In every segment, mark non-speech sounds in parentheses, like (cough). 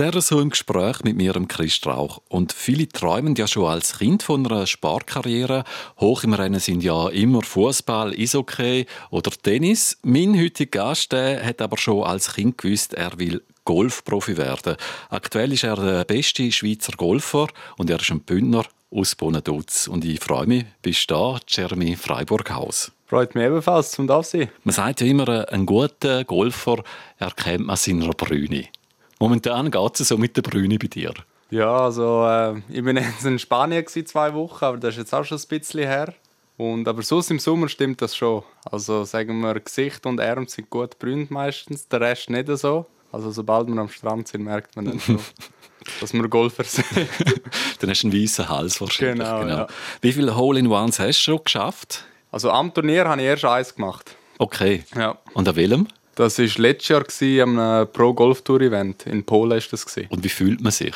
sehr so im Gespräch mit mir, Christ Rauch. Und viele träumen ja schon als Kind von einer Sportkarriere. Hoch im Rennen sind ja immer Fußball, Eishockey oder Tennis. Mein heutiger Gast hat aber schon als Kind gewusst, er will Golfprofi werden. Aktuell ist er der beste Schweizer Golfer und er ist ein Bündner aus Bonaduz. Und ich freue mich, bist da, Jeremy Freiburghaus. Freut mich ebenfalls, zum da sein. Man sagt ja immer, ein guter Golfer erkennt man seiner Brüne. Momentan geht es so mit der Brüne bei dir. Ja, also äh, ich bin jetzt in Spanien zwei Wochen, aber das ist jetzt auch schon ein bisschen her. Und, aber sonst im Sommer stimmt das schon. Also sagen wir, Gesicht und Arm sind gut brünt meistens, der Rest nicht so. Also sobald wir am Strand sind, merkt man dann schon, (laughs) dass wir Golfer sind. dann hast du einen weißen Hals wahrscheinlich. Genau, genau. Ja. Wie viele Hole-in-Ones hast du schon geschafft? Also am Turnier habe ich erst eins gemacht. Okay. Ja. Und an welchem? Das war letztes Jahr gewesen, am Pro Golf Tour Event in Polen. Ist das. Und wie fühlt man sich?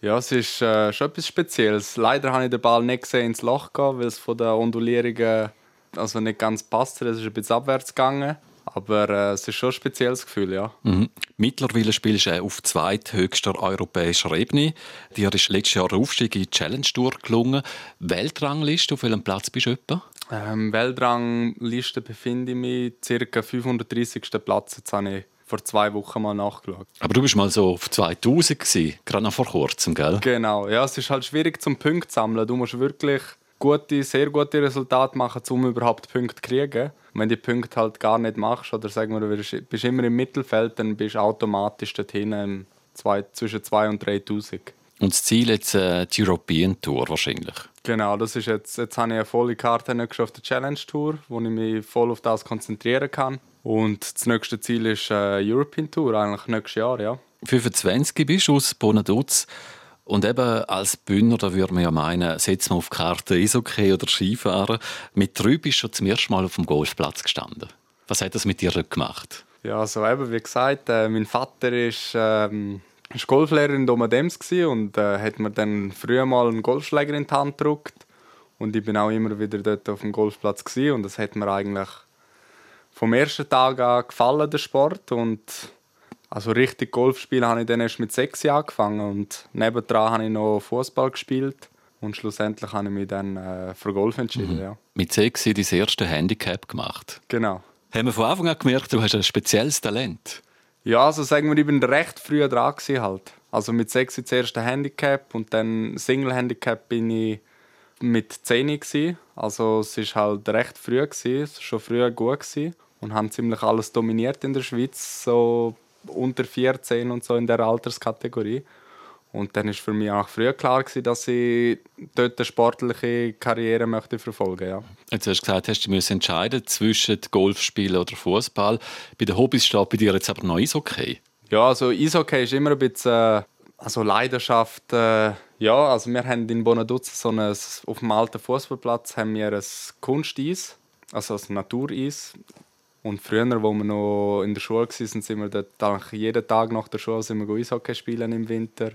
Ja, es ist äh, schon etwas Spezielles. Leider habe ich den Ball nicht gesehen ins Loch gehen, weil es von der Ondulierung also nicht ganz passt. Es ist ein bisschen abwärts gegangen. Aber äh, es ist schon ein spezielles Gefühl, ja. Mhm. Mittlerweile spielst du auf zweithöchster europäischer Ebene. Dir ist letztes Jahr der Aufstieg in die Challenge Tour gelungen. Weltrangliste, auf welchem Platz bist du etwa? Ähm, Weltrangliste befinde ich mich ca. 530. Platz. Jetzt habe ich vor zwei Wochen mal nachgeschaut. Aber du bist mal so auf 2000 gewesen, gerade noch vor kurzem, gell? Genau, ja, es ist halt schwierig zum Punkt zu sammeln. Du musst wirklich gute, sehr gute Resultate machen, um überhaupt Punkte zu kriegen. Und wenn du die Punkte halt gar nicht machst oder sagen wir, du bist immer im Mittelfeld, dann bist du automatisch dorthin zwei, zwischen 2 und 3000. Und das Ziel jetzt äh, die European Tour wahrscheinlich? Genau, das ist jetzt, jetzt habe ich eine volle Karte auf der Challenge Tour, wo ich mich voll auf das konzentrieren kann. Und das nächste Ziel ist äh, European Tour, eigentlich nächstes Jahr, ja. 25 bist du aus Bonaduz. Und eben als Bühner, da würde man ja meinen, setzt man auf Karte Eishockey oder Skifahren. Mit drei bist du zum ersten Mal auf dem Golfplatz gestanden. Was hat das mit dir gemacht? Ja, also eben, wie gesagt, äh, mein Vater ist, ähm, ist Golflehrer in Domadems und äh, hat mir dann früher mal einen Golfschläger in die Hand gedrückt. Und ich bin auch immer wieder dort auf dem Golfplatz gewesen. und das hat mir eigentlich vom ersten Tag an gefallen, der Sport. Und also richtig Golf spielen habe ich dann erst mit sechs Jahren angefangen und nebendran habe ich noch Fußball gespielt und schlussendlich habe ich mich dann äh, für Golf entschieden. Mhm. Ja. Mit sechs hast du dein erste Handicap gemacht. Genau. Haben wir von Anfang an gemerkt, du hast ein spezielles Talent? Ja, also sagen wir, ich bin recht früh dran halt. Also mit sechs das erste Handicap und dann Single Handicap bin ich mit zehn. Also es ist halt recht früh gewesen, es war schon früh gut gewesen und haben ziemlich alles dominiert in der Schweiz. So unter 14 und so in der Alterskategorie. Und dann ist für mich auch früh klar gewesen, dass ich dort eine sportliche Karriere möchte verfolgen ja. Jetzt hast du gesagt, hast du musst entscheiden zwischen Golfspielen oder Fußball. Bei den Hobbys steht bei dir jetzt aber noch Eishockey. Ja, also Eishockey ist immer ein bisschen äh, also Leidenschaft. Äh, ja, also wir haben in Bonaduz so ein, auf dem alten Fußballplatz haben wir ein Kunsteis, also ein Natureis. Und früher, wo wir noch in der Schule waren, sind wir dort jeden Tag nach der Schule sind wir Eishockey spielen im Winter.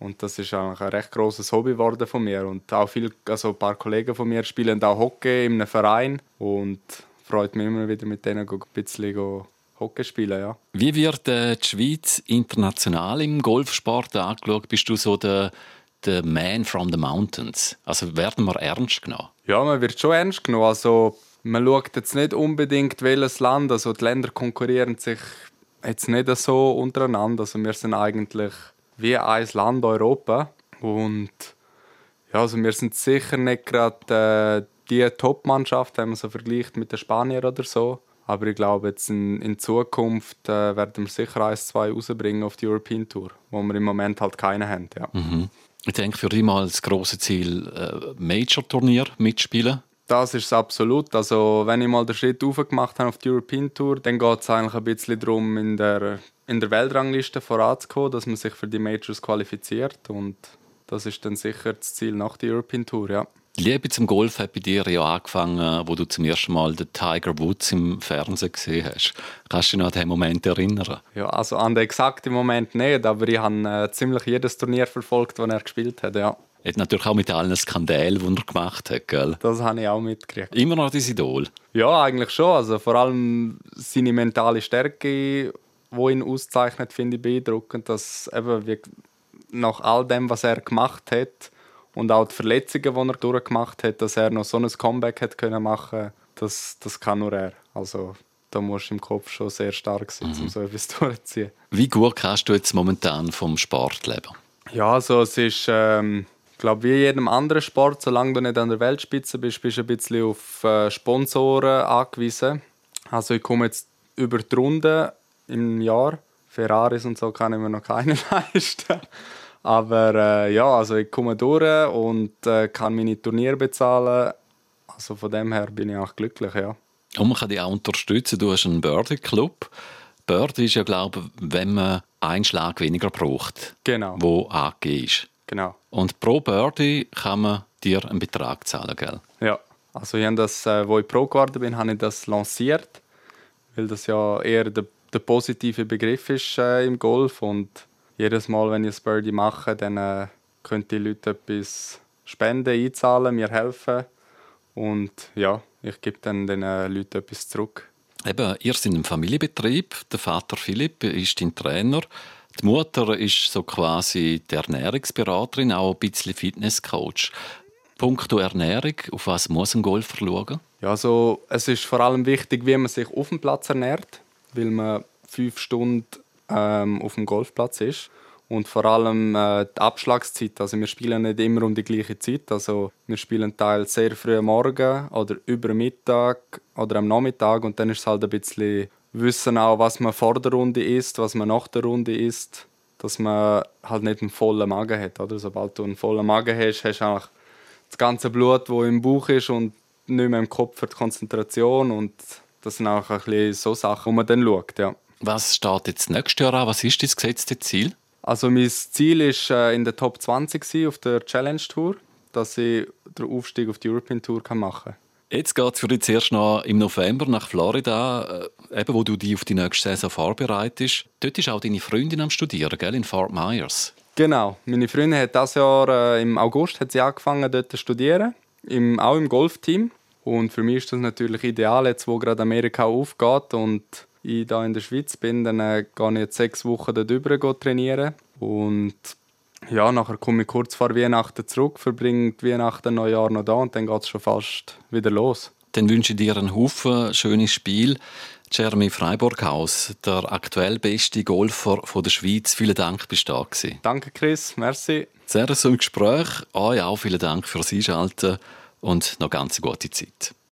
Und das ist eigentlich ein recht großes Hobby geworden von mir. Und auch viel, also ein paar Kollegen von mir spielen auch Hockey in einem Verein. Und freut mich immer wieder mit denen ein bisschen Hockey spielen. Ja. Wie wird äh, die Schweiz international im Golfsport angeschaut? Bist du so der, der Man from the Mountains? Also werden wir ernst genommen? Ja, man wird schon ernst genommen. Also man schaut jetzt nicht unbedingt, welches Land, also die Länder konkurrieren sich jetzt nicht so untereinander. Also wir sind eigentlich wie ein Land Europa und ja, also wir sind sicher nicht gerade äh, die Top-Mannschaft, wenn man so vergleicht mit den Spaniern oder so. Aber ich glaube, jetzt in, in Zukunft äh, werden wir sicher eins, zwei rausbringen auf die European Tour, wo wir im Moment halt keine haben. Ja. Mhm. Ich denke für dich mal das große Ziel, äh, Major-Turnier mitspielen. Das ist es absolut. Also, wenn ich mal den Schritt gemacht habe auf die European Tour, dann geht es eigentlich ein bisschen darum, in der, in der Weltrangliste voranzukommen, dass man sich für die Majors qualifiziert. Und das ist dann sicher das Ziel nach der European Tour, ja. Die Liebe zum Golf hat bei dir ja angefangen, wo du zum ersten Mal den Tiger Woods im Fernsehen gesehen hast. Kannst du dich noch an diesen Moment erinnern? Ja, also an den exakten Moment nicht, aber ich habe äh, ziemlich jedes Turnier verfolgt, das er gespielt hat, ja. Hat natürlich auch mit allen Skandalen, die er gemacht hat, gell? Das habe ich auch mitgekriegt. Immer noch dein Idol? Ja, eigentlich schon. Also vor allem seine mentale Stärke wo ihn auszeichnet, finde ich beeindruckend, dass eben wie nach all dem, was er gemacht hat und auch die Verletzungen, die er durchgemacht hat, dass er noch so ein Comeback hat können machen, das, das kann nur er. Also da musst du im Kopf schon sehr stark sein, mhm. um so etwas (laughs) durchzuziehen. Wie gut kannst du jetzt momentan vom Sport leben? Ja, also es ist, ähm, glaube wie jedem anderen Sport, solange du nicht an der Weltspitze bist, bist du ein bisschen auf äh, Sponsoren angewiesen. Also ich komme jetzt über die Runde im Jahr. Ferraris und so kann ich mir noch keine (laughs) leisten. Aber äh, ja, also ich komme durch und äh, kann meine Turniere bezahlen. Also von dem her bin ich auch glücklich, ja. Und man kann dich auch unterstützen. Du hast einen Birdie-Club. Birdie ist ja, glaube ich, wenn man einen Schlag weniger braucht, genau. wo angegeben ist. Genau. Und pro Birdie kann man dir einen Betrag zahlen, gell? Ja, also ich habe das, äh, wo ich Pro geworden bin, habe ich das lanciert, weil das ja eher der, der positive Begriff ist äh, im Golf und jedes Mal, wenn ich ein Birdie mache, dann äh, können die Leute etwas spenden, einzahlen, mir helfen und ja, ich gebe dann den äh, Leuten etwas zurück. Eben, ihr seid ein Familienbetrieb. Der Vater Philipp ist dein Trainer. Die Mutter ist so quasi die Ernährungsberaterin, auch ein bisschen Fitnesscoach. Punkto Ernährung, auf was muss ein Golfer schauen? Ja, also, es ist vor allem wichtig, wie man sich auf dem Platz ernährt, weil man fünf Stunden ähm, auf dem Golfplatz ist. Und vor allem äh, die Abschlagszeit. Also wir spielen nicht immer um die gleiche Zeit. Also wir spielen teils sehr früh am Morgen oder über Mittag oder am Nachmittag. Und dann ist es halt ein bisschen Wissen auch, was man vor der Runde isst, was man nach der Runde isst. Dass man halt nicht einen vollen Magen hat. Oder? Sobald du einen vollen Magen hast, hast du auch das ganze Blut, das im Bauch ist und nicht mehr im Kopf für die Konzentration. Und das sind auch ein bisschen so Sachen, wo man dann schaut. Ja. Was steht jetzt nächstes Jahr an? Was ist das gesetzte Ziel? Also mein Ziel ist äh, in der Top 20 auf der Challenge Tour, dass ich den Aufstieg auf die European Tour machen kann. Jetzt geht es für dich zuerst noch im November nach Florida, äh, eben wo du dich auf die nächste Saison vorbereitest. Dort ist auch deine Freundin am Studieren, gell, in Fort Myers. Genau. Meine Freundin hat das Jahr äh, im August hat sie angefangen dort zu studieren, im, auch im Golfteam. Und für mich ist das natürlich ideal, jetzt wo gerade Amerika aufgeht und ich hier in der Schweiz bin, dann äh, gehe ich jetzt sechs Wochen dort drüber trainieren. Und ja, nachher komme ich kurz vor Weihnachten zurück, verbringe Weihnachten, Neujahr noch da und dann geht es schon fast wieder los. Dann wünsche ich dir einen Haufen schönes Spiel. Jeremy Freiburghaus, der aktuell beste Golfer der Schweiz. Vielen Dank, bist du da gewesen. Danke, Chris. Merci. Sehr zum Gespräch. Euch auch vielen Dank fürs Einschalten und noch ganz gute Zeit.